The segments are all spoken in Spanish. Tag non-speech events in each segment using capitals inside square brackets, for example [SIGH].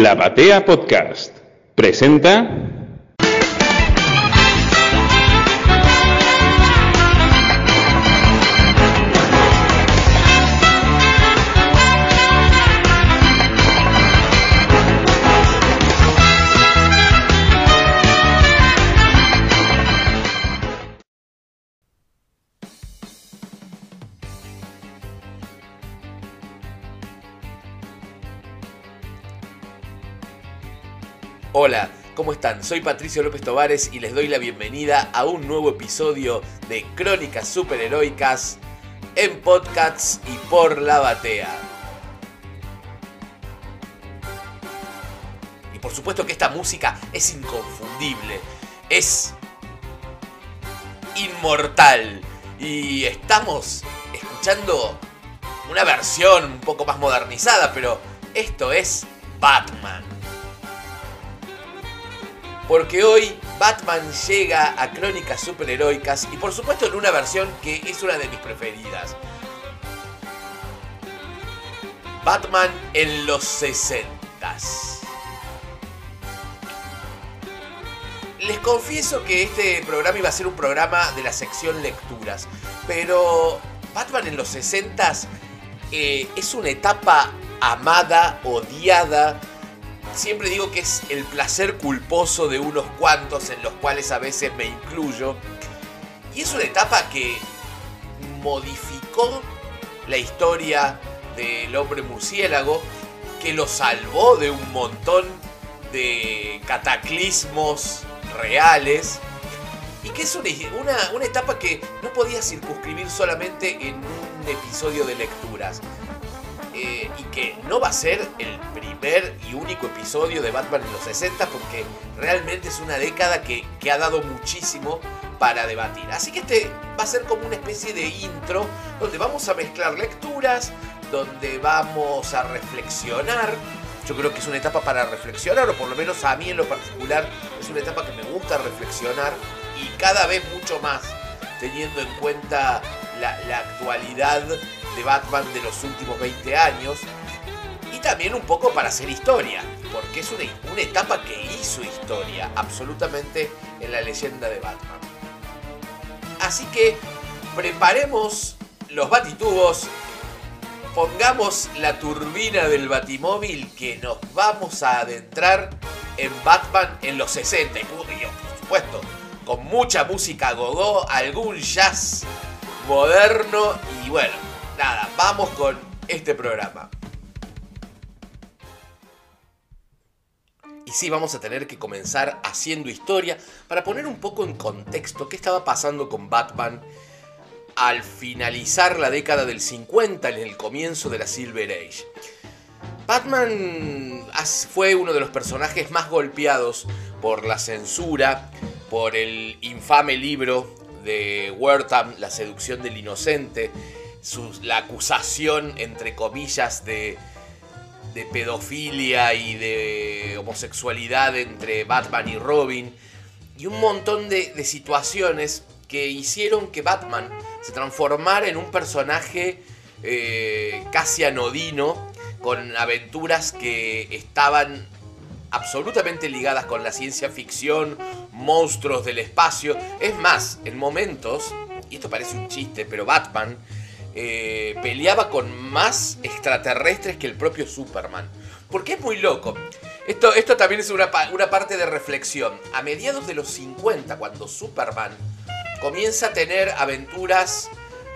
La Batea Podcast presenta Soy Patricio López Tovares y les doy la bienvenida a un nuevo episodio de Crónicas Superheroicas en podcasts y por la batea. Y por supuesto que esta música es inconfundible, es inmortal. Y estamos escuchando una versión un poco más modernizada, pero esto es Batman porque hoy Batman llega a Crónicas Superheroicas y por supuesto en una versión que es una de mis preferidas. Batman en los 60. Les confieso que este programa iba a ser un programa de la sección lecturas, pero Batman en los 60 eh, es una etapa amada, odiada, siempre digo que es el placer culposo de unos cuantos en los cuales a veces me incluyo. Y es una etapa que modificó la historia del hombre murciélago, que lo salvó de un montón de cataclismos reales y que es una, una, etapa que no podía circunscribir solamente en un episodio de lecturas. Eh, y que no va a ser el primer y único episodio de Batman en los 60 porque realmente es una década que, que ha dado muchísimo para debatir. Así que este va a ser como una especie de intro donde vamos a mezclar lecturas, donde vamos a reflexionar. Yo creo que es una etapa para reflexionar, o por lo menos a mí en lo particular es una etapa que me gusta reflexionar y cada vez mucho más teniendo en cuenta la, actualidad de Batman de los últimos 20 años. Y también un poco para hacer historia, porque es una, una etapa que hizo historia absolutamente en la leyenda de Batman. Así que preparemos los batitubos, pongamos la turbina del batimóvil que nos vamos a adentrar en Batman en los 60 y por supuesto con mucha música gogo, algún jazz moderno y bueno, nada, vamos con este programa. Y sí, vamos a tener que comenzar haciendo historia para poner un poco en contexto qué estaba pasando con Batman al finalizar la década del 50 en el comienzo de la Silver Age. Batman fue uno de los personajes más golpeados por la censura, por el infame libro de Wertham, La seducción del inocente, la acusación, entre comillas, de, pedofilia y de homosexualidad entre Batman y Robin, y un montón de, situaciones que hicieron que Batman se transformara en un personaje eh, casi anodino, con aventuras que estaban absolutamente ligadas con la ciencia ficción, monstruos del espacio. Es más, en momentos, y esto parece un chiste, pero Batman eh, peleaba con más extraterrestres que el propio Superman. Porque es muy loco. Esto, esto también es una, una parte de reflexión. A mediados de los 50, cuando Superman comienza a tener aventuras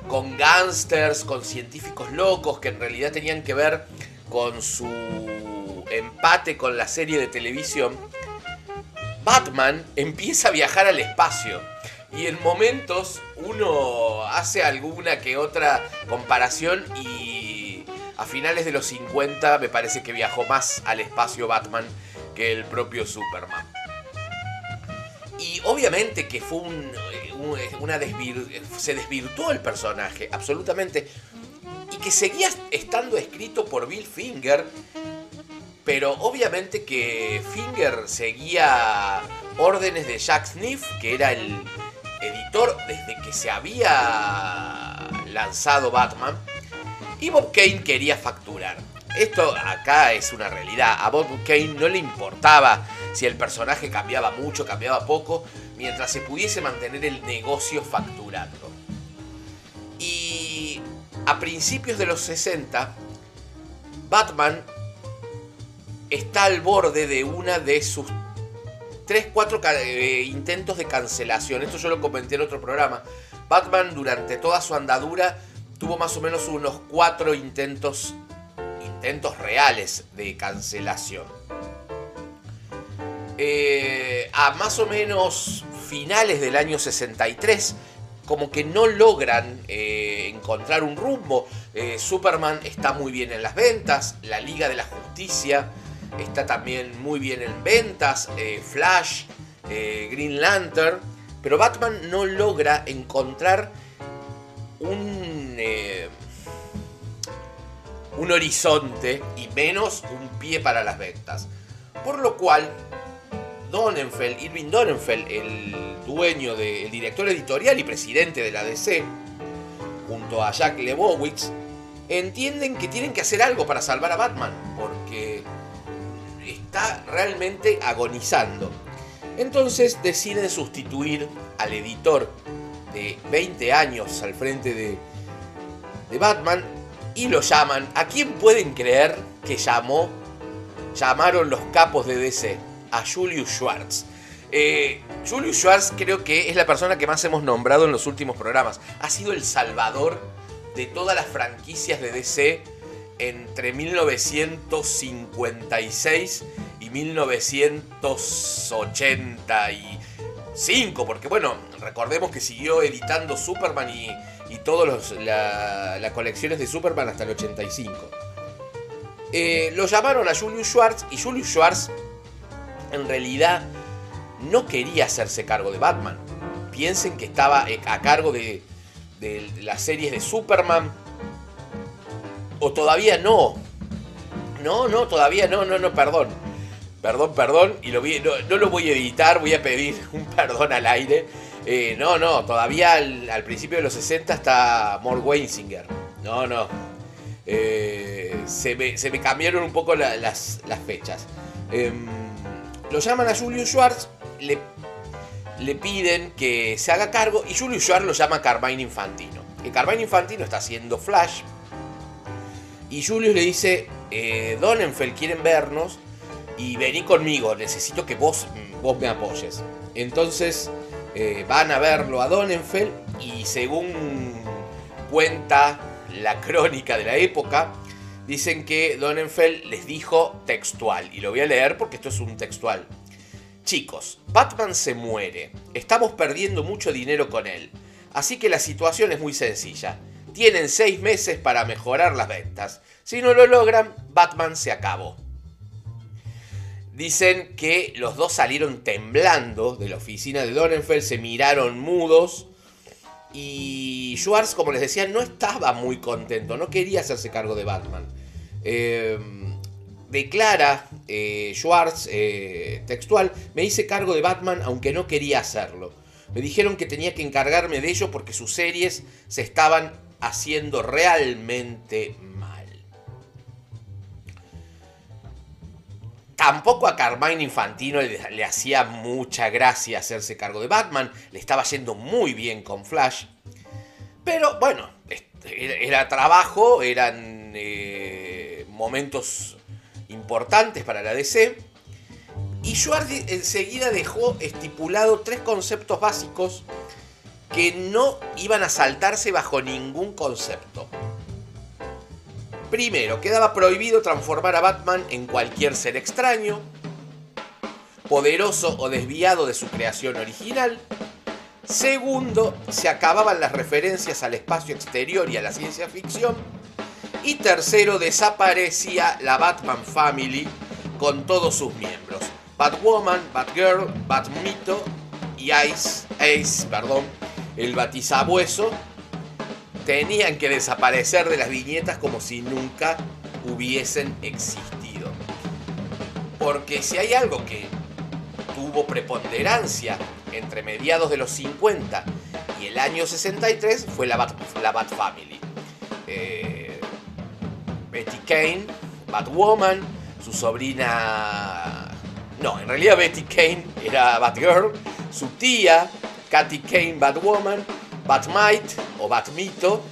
con gángsters, con científicos locos que en realidad tenían que ver con su empate con la serie de televisión, Batman empieza a viajar al espacio. Y en momentos uno hace alguna que otra comparación y a finales de los 50 me parece que viajó más al espacio Batman que el propio Superman. Y obviamente que fue un, una se desvirtuó el personaje, absolutamente. Y que seguía estando escrito por Bill Finger pero obviamente que Finger seguía órdenes de Jack Sniff, que era el editor desde que se había lanzado Batman, y Bob Kane quería facturar. esto acá es una realidad. A Bob Kane no le importaba si el personaje cambiaba mucho, cambiaba poco, mientras se pudiese mantener el negocio facturando. Y a principios de los 60, Batman está al borde de una de sus 3, 4 eh, intentos de cancelación. Esto yo lo comenté en otro programa. Batman durante toda su andadura tuvo más o menos unos 4 intentos, intentos reales de cancelación. Eh, a más o menos finales del año 63, como que no logran eh, encontrar un rumbo. Superman está muy bien en las ventas, la Liga de la Justicia está también muy bien en ventas, eh, Flash, eh, Green Lantern, pero Batman no logra encontrar un, eh, un horizonte y menos un pie para las ventas. Por lo cual, Donenfeld, Irving Donenfeld, el dueño, del director editorial y presidente de la DC, junto a Jack Lebowitz, entienden que tienen que hacer algo para salvar a Batman, porque está realmente agonizando. Entonces deciden sustituir al editor de 20 años al frente de, de Batman y lo llaman. ¿A quién pueden creer que llamó? Llamaron los capos de DC a Julius Schwartz. Eh, Julius Schwartz creo que es la persona que más hemos nombrado en los últimos programas. Ha sido el salvador de todas las franquicias de DC entre 1956 y 1985, porque bueno, recordemos que siguió editando Superman y, y todas las colecciones de Superman hasta el 85. Eh, lo llamaron a Julius Schwartz y Julius Schwartz en realidad no quería hacerse cargo de Batman. Piensen que estaba eh, a cargo de, de las series de Superman, o todavía no. No, no, todavía no, no, no, perdón. Perdón, perdón. Y no, lo voy a editar, voy a pedir [LAUGHS] un perdón al aire. Eh, no, no, todavía al, principio de los 60 está Mort Weinsinger. No, no. Eh, se, me, cambiaron un poco las, fechas. Em, lo llaman a Julius Schwartz, le, le piden que se haga cargo y Julius Schwartz lo llama Carmine Infantino. Que Carmine Infantino está haciendo Flash y Julius le dice, eh, Donenfeld quieren vernos y vení conmigo, necesito que vos, vos me apoyes. Entonces eh, van a verlo a Donenfeld y según cuenta la crónica de la época, dicen que Donenfeld les dijo textual, y lo voy a leer porque esto es un textual. Chicos, Batman se muere, estamos perdiendo mucho dinero con él, así que la situación es muy sencilla tienen seis meses para mejorar las ventas. Si no lo logran, Batman se acabó. Dicen que los dos salieron temblando de la oficina de Donenfeld, se miraron mudos. Y Schwartz, como les decía, no estaba muy contento, no quería hacerse cargo de Batman. Eh, declara eh, Schwartz, eh, textual, me hice cargo de Batman aunque no quería hacerlo. Me dijeron que tenía que encargarme de ello porque sus series se estaban haciendo realmente mal. Tampoco a Carmine Infantino le, hacía mucha gracia hacerse cargo de Batman, le estaba yendo muy bien con Flash. Pero bueno, era, trabajo, eran eh, momentos importantes para la DC. Y Schwartz enseguida dejó estipulado tres conceptos básicos que no iban a saltarse bajo ningún concepto. Primero, quedaba prohibido transformar a Batman en cualquier ser extraño, poderoso o desviado de su creación original. Segundo, se acababan las referencias al espacio exterior y a la ciencia ficción. Y tercero, desaparecía la Batman Family con todos sus miembros. Batwoman, Batgirl, Batmito y Ice, Ace, perdón, el batizabueso, tenían que desaparecer de las viñetas como si nunca hubiesen existido. Porque si hay algo que tuvo preponderancia entre mediados de los 50 y el año 63 fue la Bat, la Bat Family. Eh, Betty Kane, Batwoman, su sobrina... No, en realidad Betty Kane era Batgirl, su tía, Katy Kane Batwoman, Batmite o Batmito,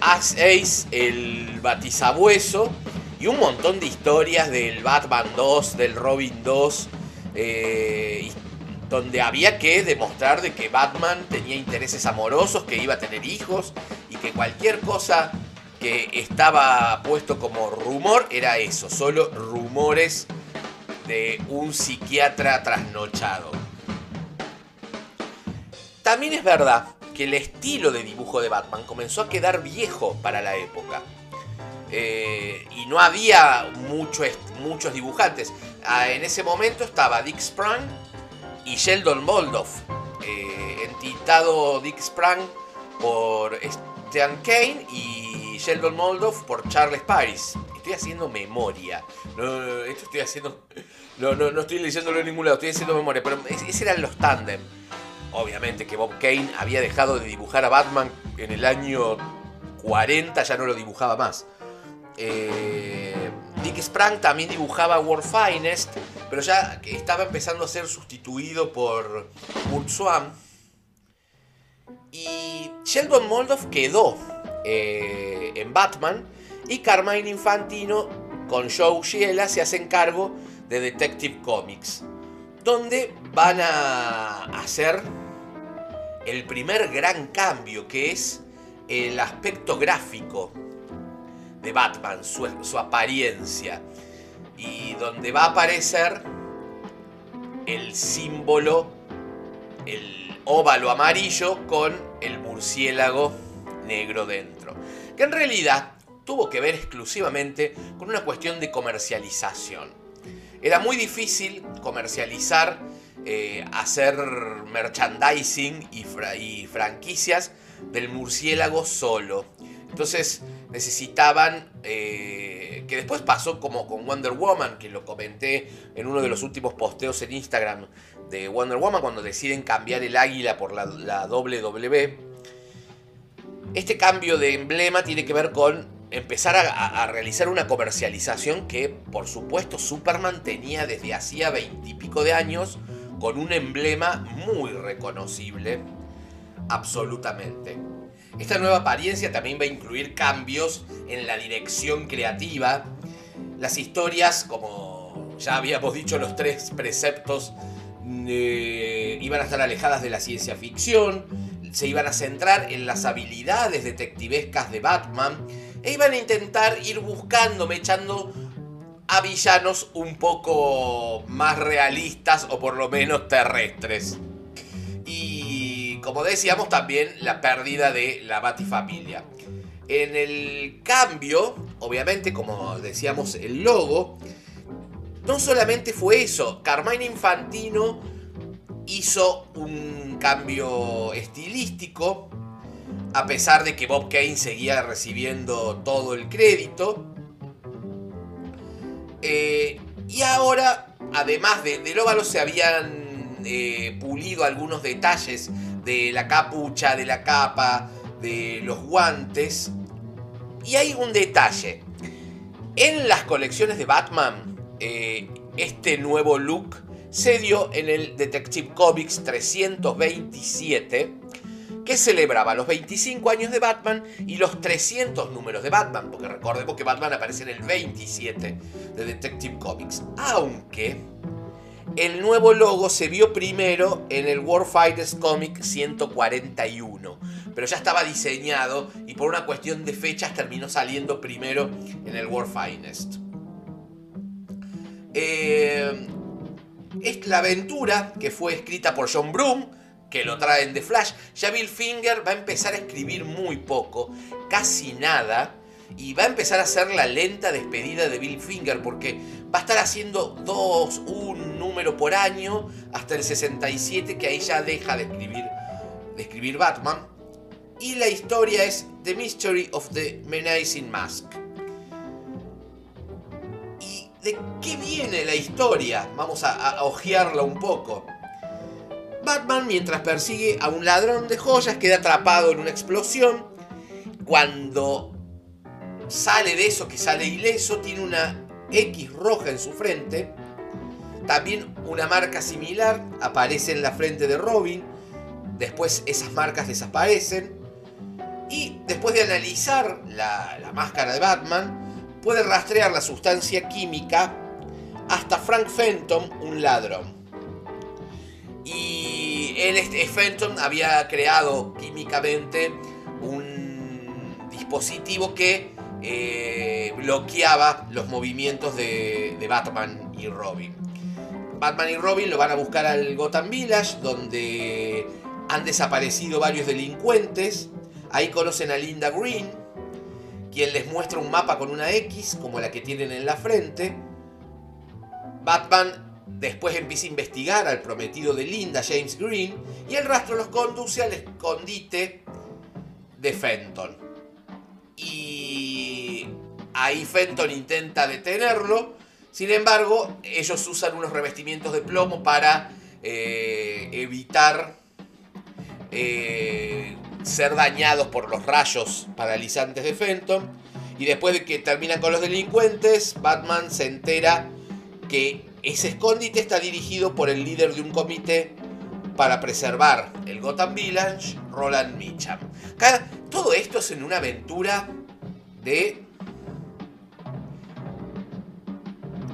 Ace, el Batizabueso y un montón de historias del Batman 2, del Robin 2, eh, donde había que demostrar de que Batman tenía intereses amorosos, que iba a tener hijos y que cualquier cosa que estaba puesto como rumor era eso, solo rumores de un psiquiatra trasnochado. También es verdad que el estilo de dibujo de Batman comenzó a quedar viejo para la época. Eh, y no había muchos dibujantes. Ah, en ese momento estaba Dick Sprang y Sheldon Moldoff. Eh, entitado Dick Sprang por Stan Kane y Sheldon Moldoff por Charles Paris. Estoy haciendo memoria. No, esto estoy haciendo. No, no, no estoy leyéndolo en ningún lado, estoy haciendo memoria. Pero ese eran los tándem. Obviamente que Bob Kane había dejado de dibujar a Batman en el año 40, ya no lo dibujaba más. Eh, Dick Sprang también dibujaba World Finest, pero ya estaba empezando a ser sustituido por Kurt Swan. Y Sheldon Moldoff quedó eh, en Batman y Carmine Infantino con Joe Shiela se hacen cargo de Detective Comics, donde van a hacer el primer gran cambio que es el aspecto gráfico de Batman, su, apariencia. Y donde va a aparecer el símbolo, el óvalo amarillo con el murciélago negro dentro. Que en realidad tuvo que ver exclusivamente con una cuestión de comercialización. Era muy difícil comercializar, eh, hacer merchandising y, franquicias del murciélago solo. Entonces necesitaban, eh, que después pasó como con Wonder Woman, que lo comenté en uno de los últimos posteos en Instagram de Wonder Woman, cuando deciden cambiar el águila por la, la WW. Este cambio de emblema tiene que ver con empezar a, a realizar una comercialización que, por supuesto, Superman tenía desde hacía veintipico de años con un emblema muy reconocible, absolutamente. Esta nueva apariencia también va a incluir cambios en la dirección creativa. Las historias, como ya habíamos dicho, los tres preceptos eh, iban a estar alejadas de la ciencia ficción, se iban a centrar en las habilidades detectivescas de Batman e iban a intentar ir buscando, echando a villanos un poco más realistas o por lo menos terrestres como decíamos, también la pérdida de la Batifamilia. En el cambio, obviamente, como decíamos, el logo, no solamente fue eso, Carmine Infantino hizo un cambio estilístico, a pesar de que Bob Kane seguía recibiendo todo el crédito. Eh, y ahora, además de, del óvalo, se habían eh, pulido algunos detalles de la capucha, de la capa, de los guantes. Y hay un detalle. En las colecciones de Batman, eh, este nuevo look se dio en el Detective Comics 327, que celebraba los 25 años de Batman y los 300 números de Batman, porque recordemos que Batman aparece en el 27 de Detective Comics, aunque el nuevo logo se vio primero en el World Fighters Comic 141, pero ya estaba diseñado y por una cuestión de fechas terminó saliendo primero en el World Finest. Eh, es la aventura que fue escrita por John Broom, que lo traen de Flash. Ya Bill Finger va a empezar a escribir muy poco, casi nada, y va a empezar a hacer la lenta despedida de Bill Finger porque va a estar haciendo dos, un número por año hasta el 67 que ahí ya deja de escribir, de escribir Batman. Y la historia es The Mystery of the Menacing Mask. ¿Y de qué viene la historia? Vamos a, a ojearla un poco. Batman, mientras persigue a un ladrón de joyas, queda atrapado en una explosión. Cuando sale de eso, que sale ileso, tiene una X roja en su frente. También una marca similar aparece en la frente de Robin. Después esas marcas desaparecen. Y después de analizar la, máscara de Batman, puede rastrear la sustancia química hasta Frank Fenton, un ladrón. Y él, este, Fenton había creado químicamente un dispositivo que eh, bloqueaba los movimientos de, de Batman y Robin. Batman y Robin lo van a buscar al Gotham Village, donde han desaparecido varios delincuentes. Ahí conocen a Linda Green, quien les muestra un mapa con una X, como la que tienen en la frente. Batman después empieza a investigar al prometido de Linda, James Green, y el rastro los conduce al escondite de Fenton. Y ahí Fenton intenta detenerlo, sin embargo, ellos usan unos revestimientos de plomo para eh, evitar eh, ser dañados por los rayos paralizantes de Fenton. Y después de que terminan con los delincuentes, Batman se entera que ese escondite está dirigido por el líder de un comité para preservar el Gotham Village, Roland Mitcham. todo esto es en una aventura de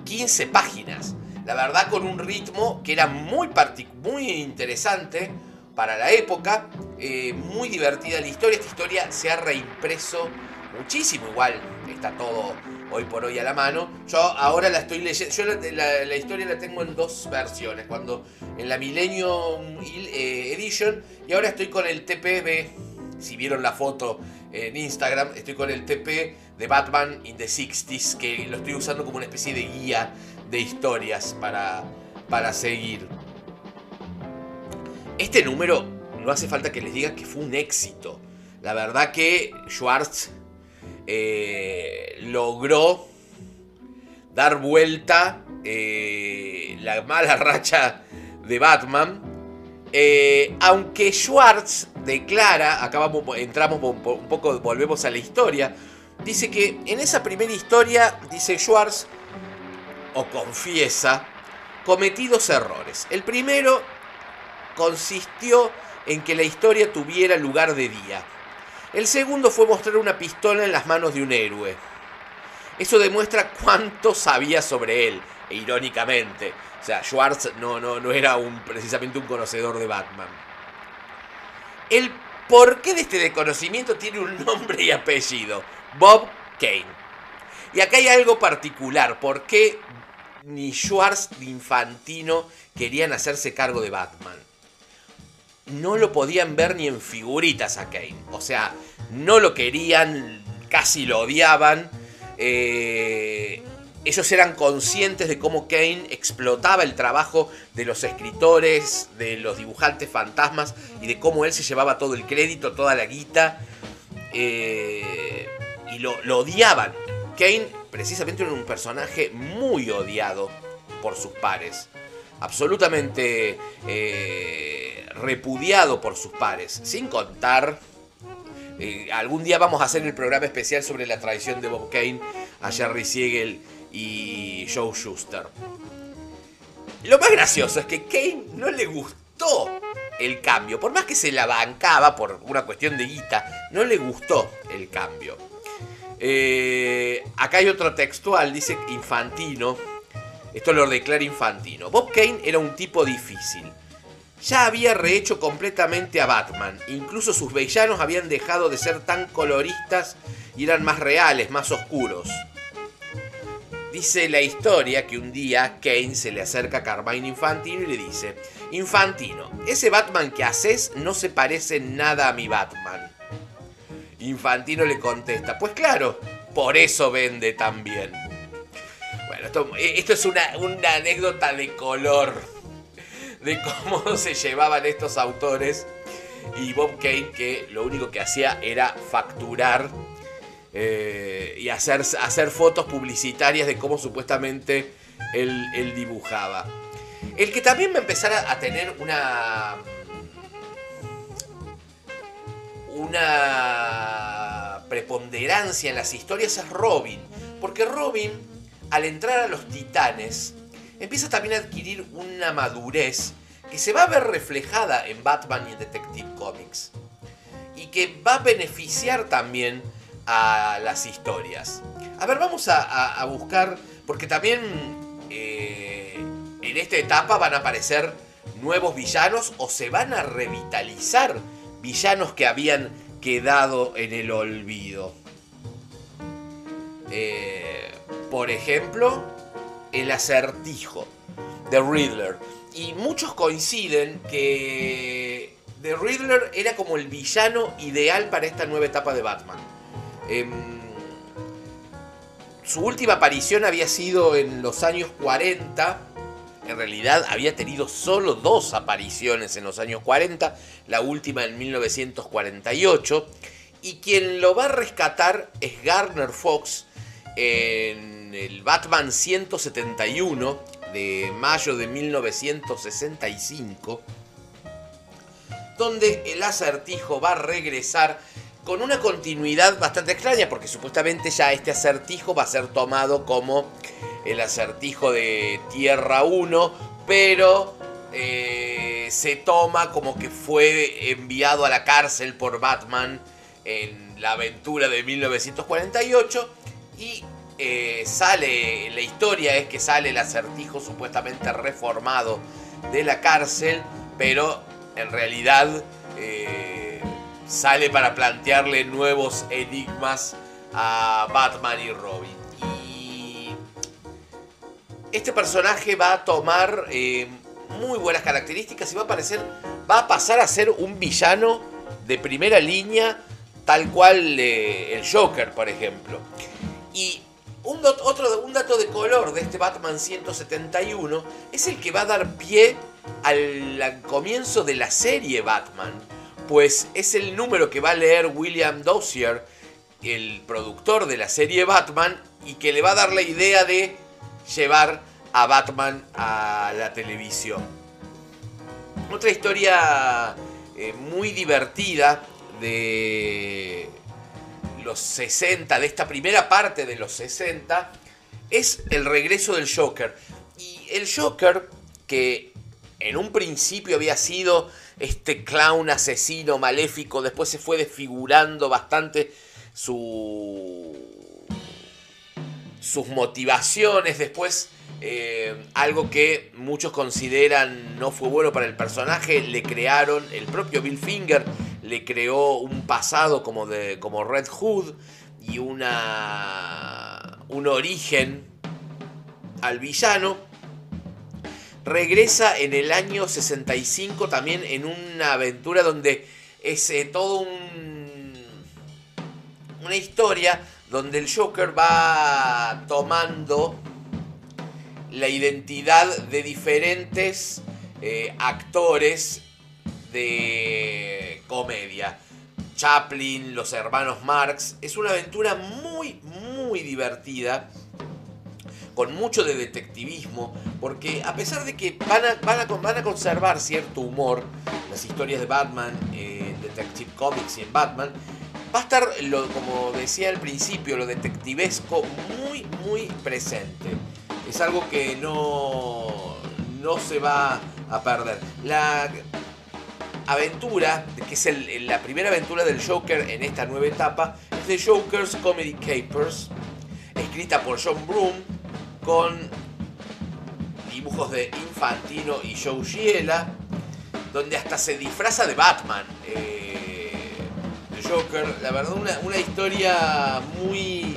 15 páginas. La verdad con un ritmo que era muy, muy interesante para la época, eh, muy divertida la historia. Esta historia se ha reimpreso muchísimo, igual está todo hoy por hoy a la mano. Yo ahora la estoy leyendo, yo la, historia la tengo en dos versiones, cuando en la Millennium eh, Edition y ahora estoy con el TPB, si vieron la foto en Instagram, estoy con el TP de Batman in the 60s, que lo estoy usando como una especie de guía de historias para, para seguir. Este número, no hace falta que les diga que fue un éxito. La verdad que Schwartz eh, logró dar vuelta eh, la mala [LAUGHS] racha de Batman. Eh, aunque Schwartz declara, acabamos, entramos un poco, volvemos a la historia, dice que en esa primera historia, dice Schwartz, o confiesa, cometí dos errores. El primero consistió en que la historia tuviera lugar de día. El segundo fue mostrar una pistola en las manos de un héroe. Eso demuestra cuánto sabía sobre él, e irónicamente. O sea, Schwartz no, no, no era precisamente un conocedor de Batman. El porqué de este desconocimiento tiene un nombre y apellido. Bob Kane. Y acá hay algo particular. ¿Por qué ni Schwartz ni Infantino querían hacerse cargo de Batman? No lo podían ver ni en figuritas a Kane. O sea, no lo querían, casi lo odiaban. Eh, ellos eran conscientes de cómo Kane explotaba el trabajo de los escritores, de los dibujantes fantasmas y de cómo él se llevaba todo el crédito, toda la guita. Eh, y lo, odiaban. Kane precisamente era un personaje muy odiado por sus pares. Absolutamente... Eh, repudiado por sus pares, sin contar... Eh, algún día vamos a hacer el programa especial sobre la traición de Bob Kane a Jerry Siegel y Joe Schuster. Lo más gracioso es que Kane no le gustó el cambio, por más que se la bancaba por una cuestión de guita, no le gustó el cambio. Eh, acá hay otro textual, dice Infantino. Esto lo declara Infantino. Bob Kane era un tipo difícil ya había rehecho completamente a Batman. Incluso sus villanos habían dejado de ser tan coloristas y eran más reales, más oscuros. Dice la historia que un día Kane se le acerca a Carmine Infantino y le dice, Infantino, ese Batman que haces no se parece nada a mi Batman. Infantino le contesta, pues claro, por eso vende tan bien. Bueno, esto, es una anécdota de color de cómo [LAUGHS] se llevaban estos autores y Bob Kane que lo único que hacía era facturar eh, y hacer, hacer fotos publicitarias de cómo supuestamente él, dibujaba. El que también me empezara a tener una... una preponderancia en las historias es Robin. Porque Robin, al entrar a los titanes, empieza también a adquirir una madurez que se va a ver reflejada en Batman y Detective Comics. Y que va a beneficiar también a las historias. A ver, vamos a, buscar, porque también eh, en esta etapa van a aparecer nuevos villanos o se van a revitalizar villanos que habían quedado en el olvido. Eh, por ejemplo, el acertijo de Riddler. Y muchos coinciden que The Riddler era como el villano ideal para esta nueva etapa de Batman. Em, su última aparición había sido en los años 40. En realidad había tenido solo dos apariciones en los años 40, la última en 1948. Y quien lo va a rescatar es Garner Fox en el Batman 171 de mayo de 1965, donde el acertijo va a regresar con una continuidad bastante extraña, porque supuestamente ya este acertijo va a ser tomado como el acertijo de Tierra 1, pero eh, se toma como que fue enviado a la cárcel por Batman en la aventura de 1948 y eh, sale, la historia es que sale el acertijo supuestamente reformado de la cárcel, pero en realidad... Eh, sale para plantearle nuevos enigmas a Batman y Robin. Y este personaje va a tomar eh, muy buenas características y va a parecer, va a pasar a ser un villano de primera línea, tal cual el Joker, por ejemplo. Otro, un dato de color de este Batman 171 es el que va a dar pie al comienzo de la serie Batman pues es el número que va a leer William Dozier, el productor de la serie Batman, y que le va a dar la idea de llevar a Batman a la televisión. Otra historia eh, muy divertida de los 60, de esta primera parte de los 60, es el regreso del Joker. Y el Joker, que en un principio había sido este clown asesino maléfico, después se fue desfigurando bastante su, sus motivaciones, después eh, algo que muchos consideran no fue bueno para el personaje, le crearon, el propio Bill Finger le creó un pasado como, de, como Red Hood y una, un origen al villano. Regresa en el año 65 también en una aventura donde es eh, todo un, una historia donde el Joker va tomando la identidad de diferentes eh, actores de comedia. Chaplin, los hermanos Marx. Es una aventura muy, muy divertida con mucho de detectivismo, porque a pesar de que van a, van a, conservar cierto humor, las historias de Batman, en Detective Comics y en Batman, va a estar, lo, como decía al principio, lo detectivesco muy, muy presente. Es algo que no, no se va a perder. La aventura, que es la primera aventura del Joker en esta nueva etapa, es de Joker's Comedy Capers, escrita por John Broome con dibujos de Infantino y Joe Giela, donde hasta se disfraza de Batman. Eh, Joker, la verdad, una, historia muy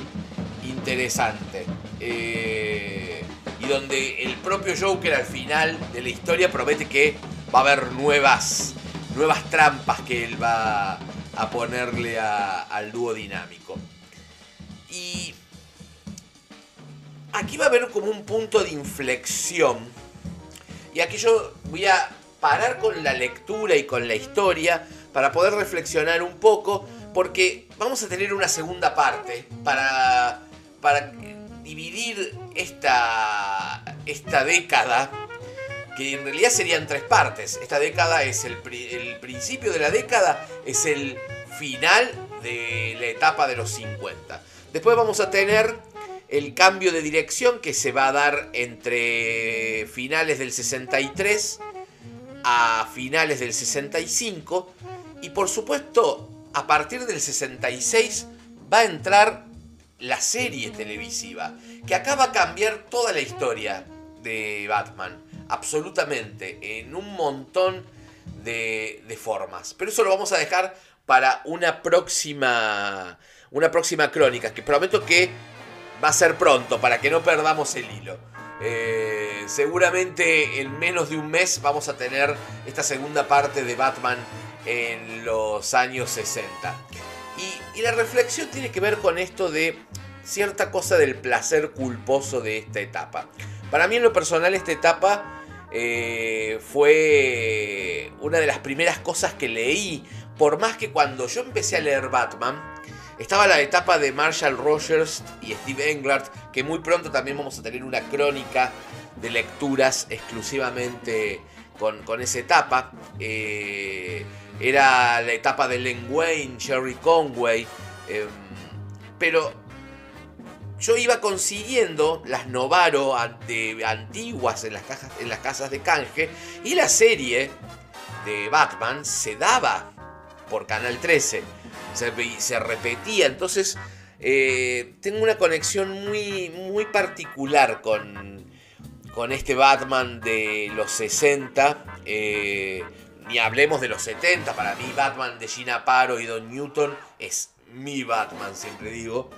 interesante. Eh, y donde el propio Joker al final de la historia promete que va a haber nuevas, nuevas trampas que él va a ponerle al dúo dinámico. Y aquí va a haber como un punto de inflexión. Y aquí yo voy a parar con la lectura y con la historia para poder reflexionar un poco, porque vamos a tener una segunda parte para, para dividir esta, esta década, que en realidad serían tres partes. Esta década es el, principio de la década, es el final de la etapa de los 50. Después vamos a tener el cambio de dirección que se va a dar entre finales del 63 a finales del 65 y por supuesto a partir del 66 va a entrar la serie televisiva que acaba a cambiar toda la historia de Batman absolutamente en un montón de, formas pero eso lo vamos a dejar para una próxima una próxima crónica que prometo que va a ser pronto para que no perdamos el hilo. Eh, seguramente en menos de un mes vamos a tener esta segunda parte de Batman en los años 60. Y, la reflexión tiene que ver con esto de cierta cosa del placer culposo de esta etapa. Para mí en lo personal esta etapa eh, fue una de las primeras cosas que leí, por más que cuando yo empecé a leer Batman, estaba la etapa de Marshall Rogers y Steve Englert, que muy pronto también vamos a tener una crónica de lecturas exclusivamente con, esa etapa. Eh, era la etapa de Len Wayne, Sherry Conway. Em, pero yo iba consiguiendo las Novaro antiguas en las, cajas, en las casas de canje y la serie de Batman se daba por Canal 13 se, repetía. Entonces, eh, tengo una conexión muy, muy particular con, con este Batman de los 60. Eh, ni hablemos de los 70. Para mí, Batman de Gina Paro y Don Newton es mi Batman, siempre digo.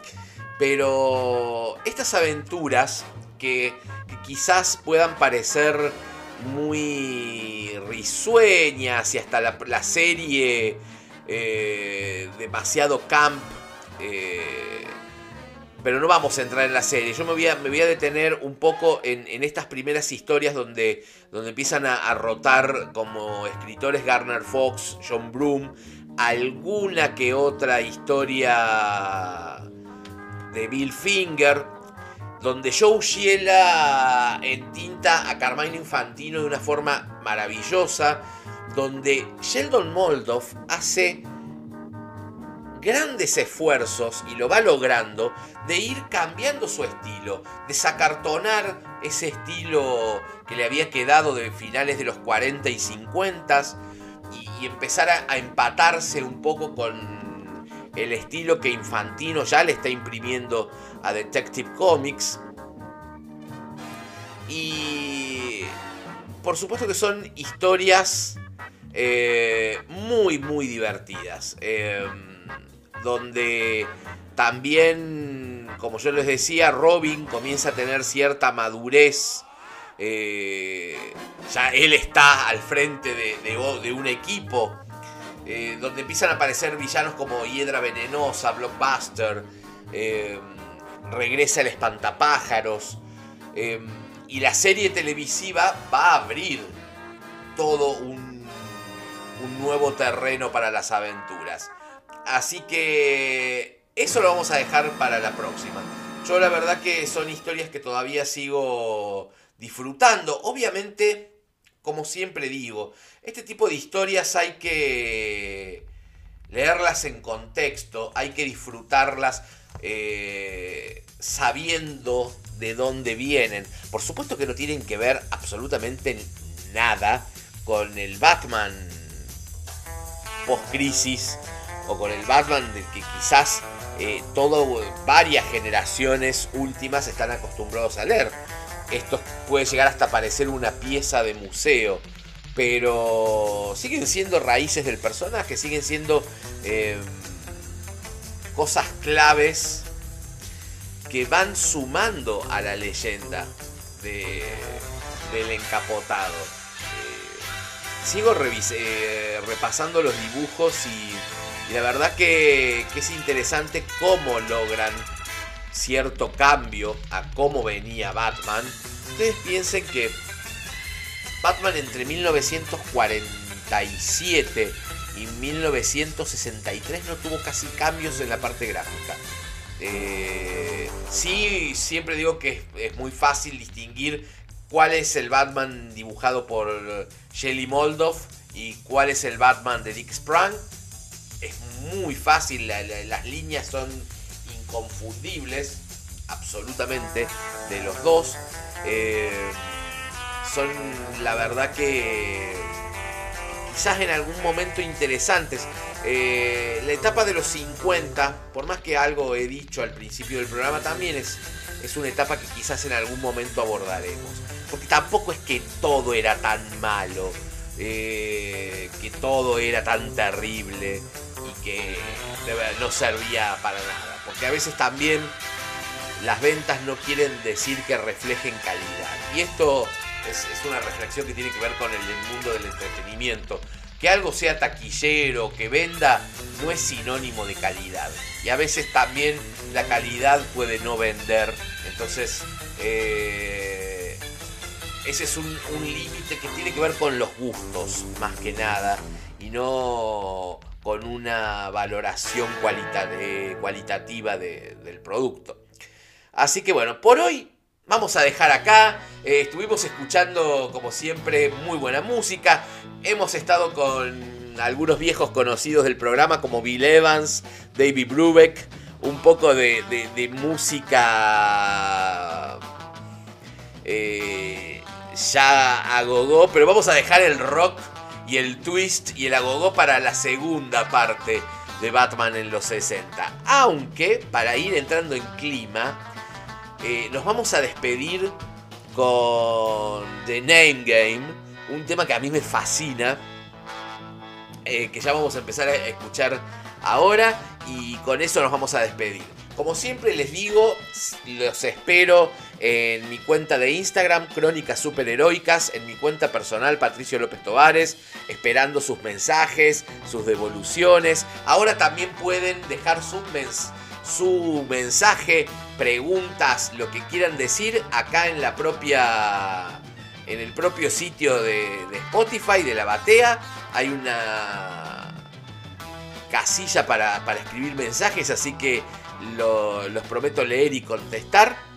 Pero estas aventuras que, quizás puedan parecer muy risueñas y hasta la, serie eh, demasiado camp. Eh, pero no vamos a entrar en la serie. Yo me voy a, a detener un poco en, estas primeras historias donde, donde empiezan a, rotar como escritores Garner Fox, John Broom, alguna que otra historia de Bill Finger, donde Joe Shiela entinta a Carmine Infantino de una forma maravillosa donde Sheldon Moldoff hace grandes esfuerzos y lo va logrando de ir cambiando su estilo, de sacartonar ese estilo que le había quedado de finales de los 40 y 50 y, empezar a, empatarse un poco con el estilo que Infantino ya le está imprimiendo a Detective Comics. Y por supuesto que son historias eh, muy, muy divertidas. Em, donde también, como yo les decía, Robin comienza a tener cierta madurez. Eh, ya él está al frente de, un equipo. Eh, donde empiezan a aparecer villanos como Hiedra Venenosa, Blockbuster. Em, regresa el Espantapájaros. Em, y la serie televisiva va a abrir todo un un nuevo terreno para las aventuras. Así que eso lo vamos a dejar para la próxima. Yo la verdad que son historias que todavía sigo disfrutando. Obviamente, como siempre digo, este tipo de historias hay que leerlas en contexto, hay que disfrutarlas eh, sabiendo de dónde vienen. Por supuesto que no tienen que ver absolutamente nada con el Batman post-crisis o con el Batman del que quizás eh, todo, varias generaciones últimas están acostumbrados a leer. Esto puede llegar hasta parecer una pieza de museo, pero siguen siendo raíces del personaje, siguen siendo em, cosas claves que van sumando a la leyenda del encapotado. Sigo eh, repasando los dibujos y, la verdad que, es interesante cómo logran cierto cambio a cómo venía Batman. Ustedes piensen que Batman entre 1947 y 1963 no tuvo casi cambios en la parte gráfica. Eh, sí, siempre digo que es muy fácil distinguir cuál es el Batman dibujado por Shelly Moldoff y cuál es el Batman de Dick Sprang. es muy fácil, las líneas son inconfundibles, absolutamente, de los dos. Eh, son la verdad que quizás en algún momento interesantes. Eh, la etapa de los 50, por más que algo he dicho al principio del programa, también es, es una etapa que quizás en algún momento abordaremos. Porque tampoco es que todo era tan malo, eh, que todo era tan terrible que no servía para nada. Porque a veces también las ventas no quieren decir que reflejen calidad. Y esto es, una reflexión que tiene que ver con el, mundo del entretenimiento. Que algo sea taquillero, que venda, no es sinónimo de calidad. Y a veces también la calidad puede no vender. Entonces, eh, ese es un, límite que tiene que ver con los gustos, más que nada. Y no con una valoración cualitativa del producto. Así que bueno, por hoy vamos a dejar acá. Eh, estuvimos escuchando, como siempre, muy buena música. Hemos estado con algunos viejos conocidos del programa como Bill Evans, David Brubeck, un poco de, música eh, ya agogó, pero vamos a dejar el rock y el twist y el agogó para la segunda parte de Batman en los 60. Aunque, para ir entrando en clima, eh, nos vamos a despedir con The Name Game, un tema que a mí me fascina, eh, que ya vamos a empezar a escuchar ahora y con eso nos vamos a despedir. Como siempre les digo, los espero en mi cuenta de Instagram, Crónicas Superheroicas, en mi cuenta personal, Patricio López Tovares, esperando sus mensajes, sus devoluciones. Ahora también pueden dejar sus mensajes su mensaje, preguntas, lo que quieran decir acá en la propia en el propio sitio de, Spotify de la batea hay una casilla para, escribir mensajes, así que los prometo leer y contestar.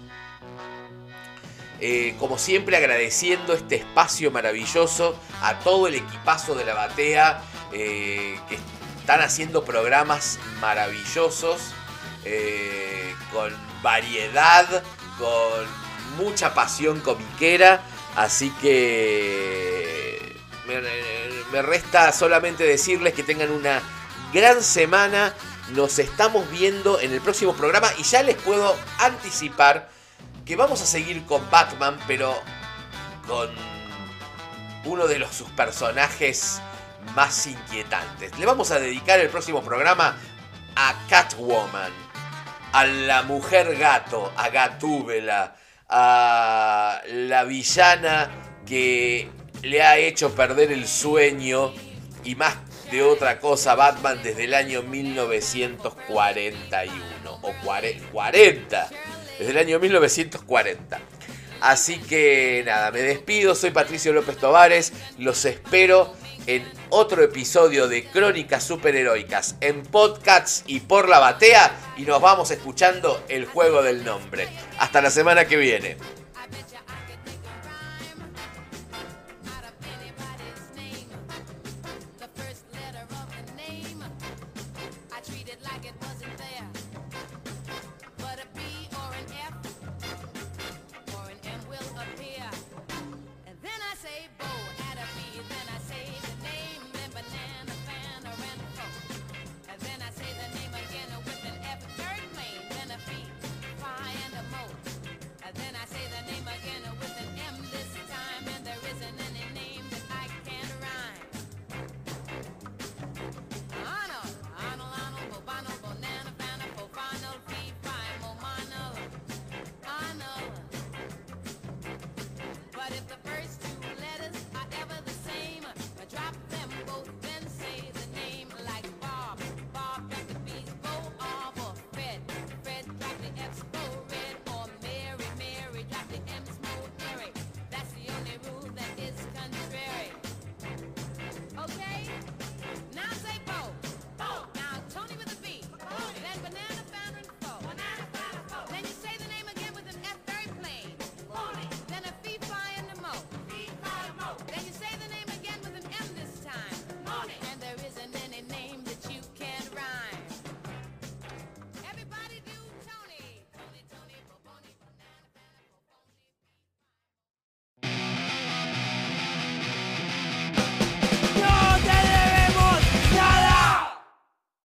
Eh, como siempre agradeciendo este espacio maravilloso a todo el equipazo de la batea eh, que están haciendo programas maravillosos eh, con variedad, con mucha pasión comiquera. Así que me, resta solamente decirles que tengan una gran semana. Nos estamos viendo en el próximo programa y ya les puedo anticipar que vamos a seguir con Batman, pero con uno de los, sus personajes más inquietantes. Le vamos a dedicar el próximo programa a Catwoman a la mujer gato, a Gatúbela, a la villana que le ha hecho perder el sueño y más de otra cosa Batman desde el año 1941 o 40, desde el año 1940. Así que nada, me despido, soy Patricio López Tovares, los espero en otro episodio de Crónicas Superheroicas en podcasts y por la batea y nos vamos escuchando el juego del nombre. Hasta la semana que viene.